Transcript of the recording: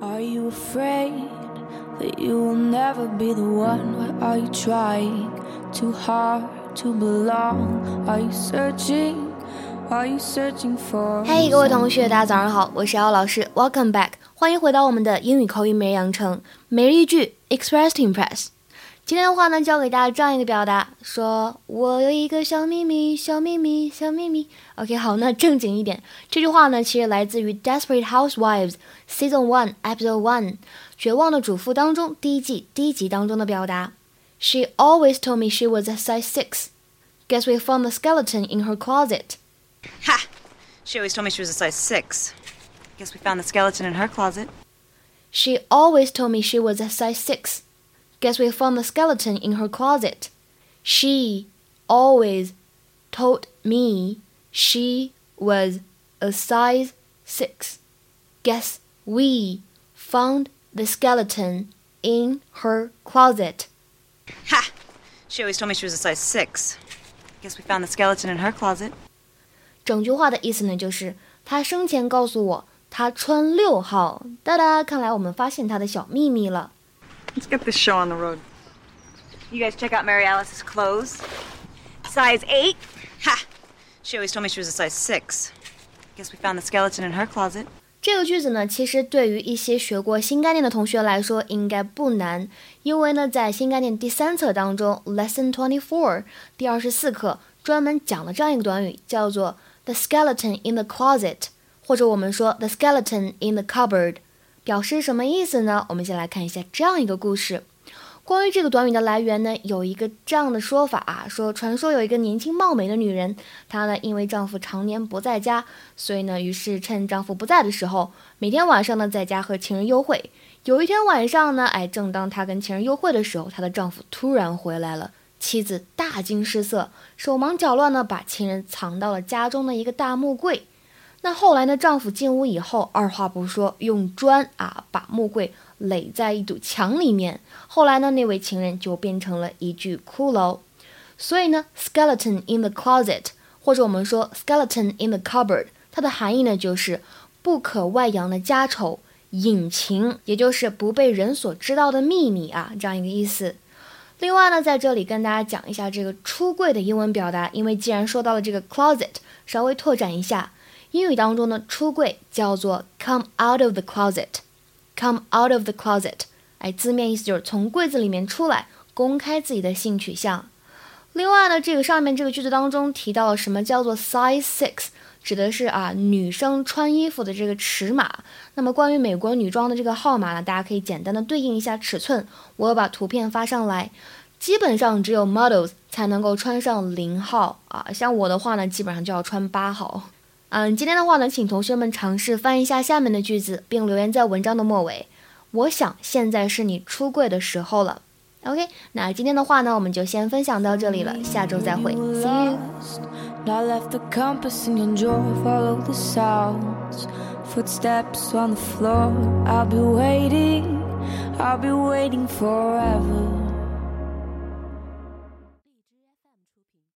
Are you afraid that you will never be the one? Or are you trying too hard to belong? Are you searching? Are you searching for? 嘿，各位同学，大家早上好，我是姚老师，Welcome back，欢迎回到我们的英语口语每日养成每日一句 Express to Impress。 今天的话呢，教给大家这样一个表达，说我有一个小秘密，小秘密，小秘密。OK，好，那正经一点，这句话呢，其实来自于《Desperate Housewives》Season One Episode One《绝望的主妇》当中第一季第一集当中的表达。She always told me she was a size six. Guess we found the skeleton in her closet. Ha! She always told me she was a size six. Guess we found the skeleton in her closet. She always told me she was a size six. Guess we found the skeleton in her closet. She always told me she was a size six. Guess we found the skeleton in her closet. Ha! She always told me she was a size six. Guess we found the skeleton in her closet. 整句话的意思呢，就是她生前告诉我她穿六号。哒哒，看来我们发现她的小秘密了。 Let's get this show on the road. You guys check out Mary Alice's clothes. Size 8? Ha! She always told me she was a size 6. Guess we found the skeleton in her closet. 这个句子呢，其实对于一些学过新概念的同学来说应该不难，因为呢，在新概念第三册当中，Lesson Twenty Four 第二十四课专门讲了这样一个短语，叫做 the skeleton in the closet，或者我们说 the skeleton in the cupboard。 表示什么意思呢？我们先来看一下这样一个故事。关于这个短语的来源呢，有一个这样的说法啊，说传说有一个年轻貌美的女人，她呢因为丈夫常年不在家，所以呢，于是趁丈夫不在的时候，每天晚上呢在家和情人幽会。有一天晚上呢，哎，正当她跟情人幽会的时候，她的丈夫突然回来了，妻子大惊失色，手忙脚乱呢把情人藏到了家中的一个大木柜。那后来呢？丈夫进屋以后，二话不说，用砖啊把木柜垒在一堵墙里面。后来呢，那位情人就变成了一具骷髅。所以呢，skeleton in the closet，或者我们说 skeleton in the cupboard，它的含义呢就是不可外扬的家丑、隐情，也就是不被人所知道的秘密啊，这样一个意思。另外呢，在这里跟大家讲一下这个出柜的英文表达，因为既然说到了这个 closet，稍微拓展一下。英语当中呢，出柜叫做 come out of the closet，come out of the closet，哎，字面意思就是从柜子里面出来，公开自己的性取向。另外呢，这个上面这个句子当中提到了什么叫做 size six，指的是啊女生穿衣服的这个尺码。那么关于美国女装的这个号码呢，大家可以简单的对应一下尺寸，我把图片发上来。基本上只有 models 才能够穿上零号啊，像我的话呢，基本上就要穿八号。嗯，今天的话呢，请同学们尝试翻译一下下面的句子，并留言在文章的末尾。我想现在是你出柜的时候了。OK，那今天的话呢，我们就先分享到这里了，下周再会，See you。